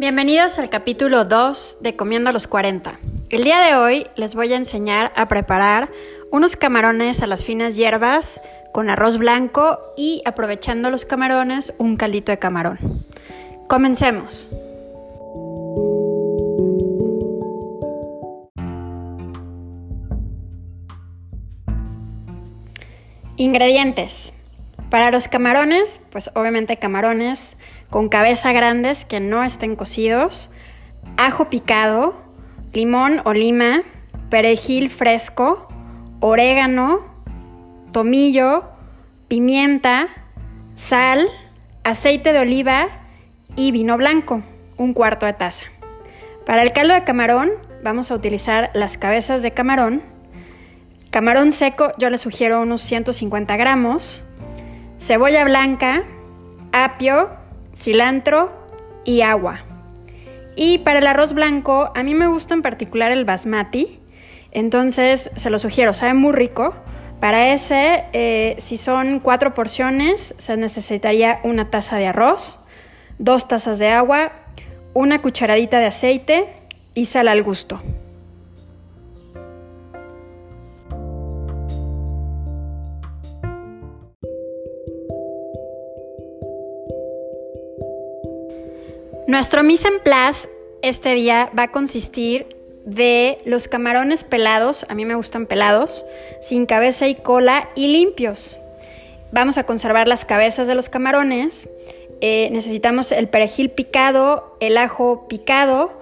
Bienvenidos al capítulo 2 de Comiendo a los 40. El día de hoy les voy a enseñar a preparar unos camarones a las finas hierbas con arroz blanco y aprovechando los camarones un caldito de camarón. Comencemos. Ingredientes. Para los camarones, pues obviamente camarones con cabeza grandes que no estén cocidos, ajo picado, limón o lima, perejil fresco, orégano, tomillo, pimienta, sal, aceite de oliva y vino blanco, un cuarto de taza. Para el caldo de camarón vamos a utilizar las cabezas de camarón. Camarón seco yo le sugiero unos 150 gramos cebolla blanca, apio, cilantro y agua. Y para el arroz blanco, a mí me gusta en particular el basmati, entonces se lo sugiero, sabe muy rico. Para ese, eh, si son cuatro porciones, se necesitaría una taza de arroz, dos tazas de agua, una cucharadita de aceite y sal al gusto. Nuestro mise en place este día va a consistir de los camarones pelados, a mí me gustan pelados, sin cabeza y cola y limpios. Vamos a conservar las cabezas de los camarones. Eh, necesitamos el perejil picado, el ajo picado,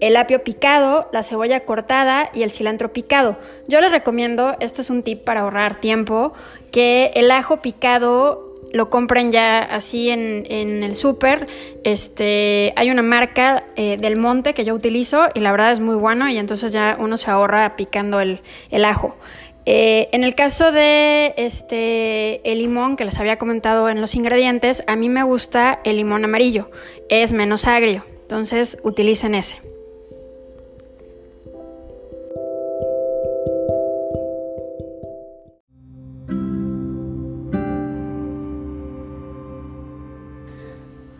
el apio picado, la cebolla cortada y el cilantro picado. Yo les recomiendo, esto es un tip para ahorrar tiempo, que el ajo picado lo compren ya así en, el súper. Este, hay una marca eh, del monte que yo utilizo y la verdad es muy bueno y entonces ya uno se ahorra picando el, ajo. Eh, en el caso de este, el limón que les había comentado en los ingredientes, a mí me gusta el limón amarillo, es menos agrio, entonces utilicen ese.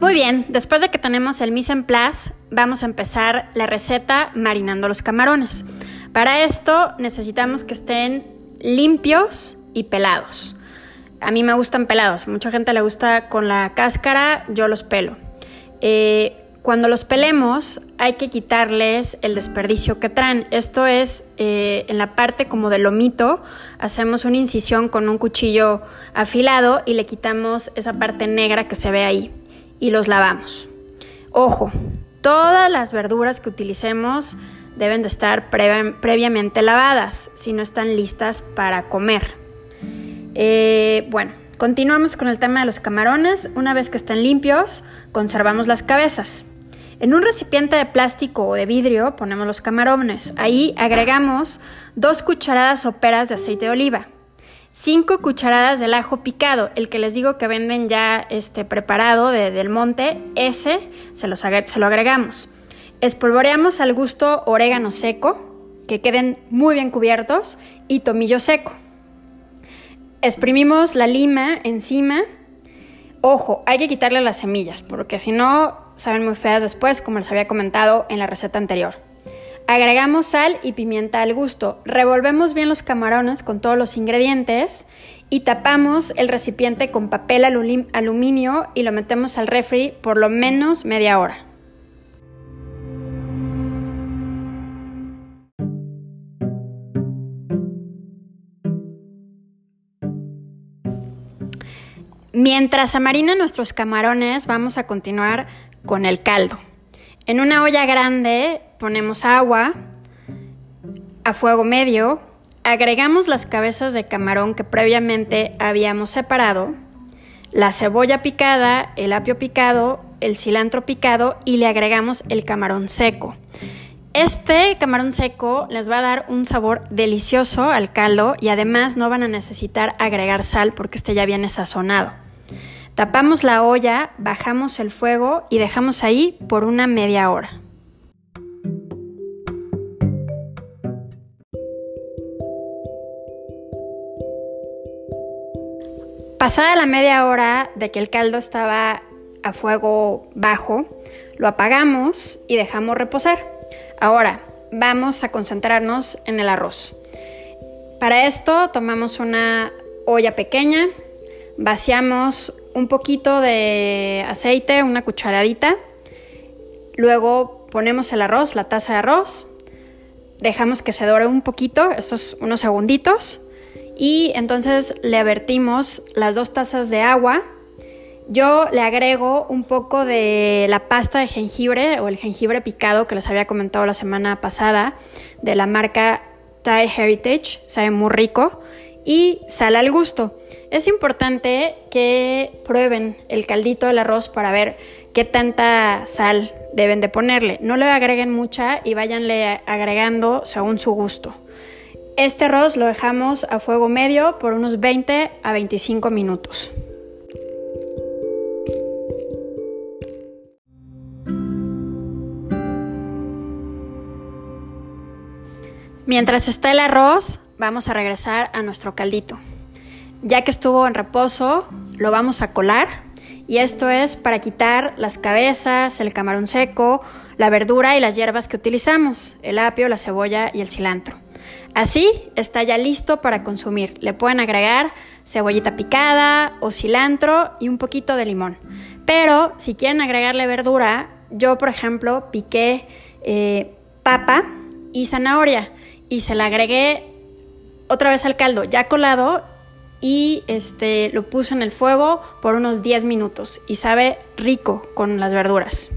Muy bien, después de que tenemos el mise en place, vamos a empezar la receta marinando los camarones. Para esto necesitamos que estén limpios y pelados. A mí me gustan pelados, mucha gente le gusta con la cáscara, yo los pelo. Eh, cuando los pelemos hay que quitarles el desperdicio que traen. Esto es eh, en la parte como del lomito, hacemos una incisión con un cuchillo afilado y le quitamos esa parte negra que se ve ahí y los lavamos. Ojo, todas las verduras que utilicemos deben de estar previamente lavadas si no están listas para comer. Eh, bueno, continuamos con el tema de los camarones. Una vez que estén limpios, conservamos las cabezas. En un recipiente de plástico o de vidrio ponemos los camarones. Ahí agregamos dos cucharadas soperas de aceite de oliva. 5 cucharadas del ajo picado, el que les digo que venden ya este, preparado de, del monte, ese se, se lo agregamos. Espolvoreamos al gusto orégano seco, que queden muy bien cubiertos, y tomillo seco. Exprimimos la lima encima. Ojo, hay que quitarle las semillas, porque si no, saben muy feas después, como les había comentado en la receta anterior. Agregamos sal y pimienta al gusto. Revolvemos bien los camarones con todos los ingredientes y tapamos el recipiente con papel aluminio y lo metemos al refri por lo menos media hora. Mientras amarinan nuestros camarones, vamos a continuar con el caldo. En una olla grande ponemos agua a fuego medio, agregamos las cabezas de camarón que previamente habíamos separado, la cebolla picada, el apio picado, el cilantro picado y le agregamos el camarón seco. Este camarón seco les va a dar un sabor delicioso al caldo y además no van a necesitar agregar sal porque este ya viene sazonado. Tapamos la olla, bajamos el fuego y dejamos ahí por una media hora. Pasada la media hora de que el caldo estaba a fuego bajo, Lo apagamos y dejamos reposar. Ahora, vamos a concentrarnos en el arroz. Para esto tomamos una olla pequeña, vaciamos un poquito de aceite, una cucharadita, luego ponemos el arroz, la taza de arroz, dejamos que se dore un poquito, estos unos segunditos, y entonces le vertimos las dos tazas de agua. Yo le agrego un poco de la pasta de jengibre o el jengibre picado que les había comentado la semana pasada de la marca Thai Heritage, sabe muy rico y sal al gusto. Es importante que prueben el caldito del arroz para ver qué tanta sal deben de ponerle. No le agreguen mucha y váyanle agregando según su gusto. Este arroz lo dejamos a fuego medio por unos 20 a 25 minutos. Mientras está el arroz, vamos a regresar a nuestro caldito. Ya que estuvo en reposo, lo vamos a colar y esto es para quitar las cabezas, el camarón seco, la verdura y las hierbas que utilizamos, el apio, la cebolla y el cilantro. Así está ya listo para consumir. Le pueden agregar cebollita picada o cilantro y un poquito de limón. Pero si quieren agregarle verdura, yo por ejemplo piqué eh, papa y zanahoria y se la agregué otra vez al caldo ya colado y este, lo puse en el fuego por unos 10 minutos y sabe rico con las verduras.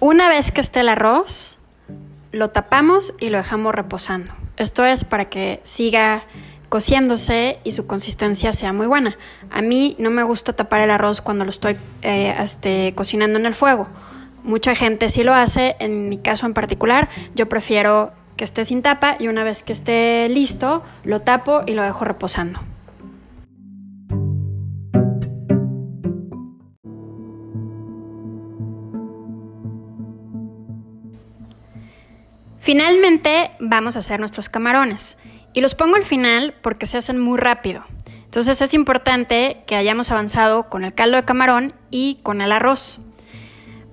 Una vez que esté el arroz, lo tapamos y lo dejamos reposando. Esto es para que siga cociéndose y su consistencia sea muy buena. A mí no me gusta tapar el arroz cuando lo estoy eh, este, cocinando en el fuego. Mucha gente sí lo hace, en mi caso en particular, yo prefiero que esté sin tapa y una vez que esté listo, lo tapo y lo dejo reposando. Finalmente vamos a hacer nuestros camarones. Y los pongo al final porque se hacen muy rápido. Entonces es importante que hayamos avanzado con el caldo de camarón y con el arroz.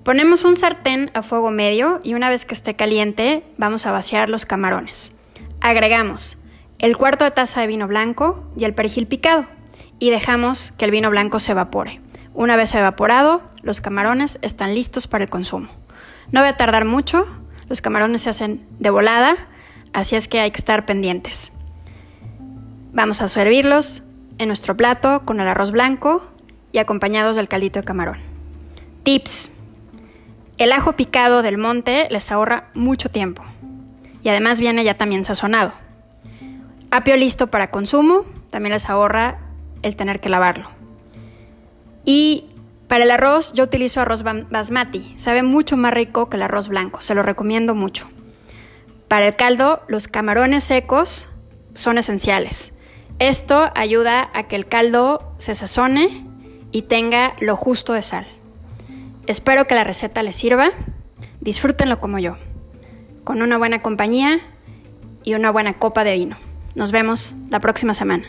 Ponemos un sartén a fuego medio y una vez que esté caliente vamos a vaciar los camarones. Agregamos el cuarto de taza de vino blanco y el perejil picado y dejamos que el vino blanco se evapore. Una vez evaporado, los camarones están listos para el consumo. No va a tardar mucho, los camarones se hacen de volada, así es que hay que estar pendientes. Vamos a servirlos en nuestro plato con el arroz blanco y acompañados del caldito de camarón. Tips. El ajo picado del monte les ahorra mucho tiempo y además viene ya también sazonado. Apio listo para consumo también les ahorra el tener que lavarlo. Y para el arroz yo utilizo arroz basmati, sabe mucho más rico que el arroz blanco, se lo recomiendo mucho. Para el caldo, los camarones secos son esenciales. Esto ayuda a que el caldo se sazone y tenga lo justo de sal. Espero que la receta les sirva. Disfrútenlo como yo, con una buena compañía y una buena copa de vino. Nos vemos la próxima semana.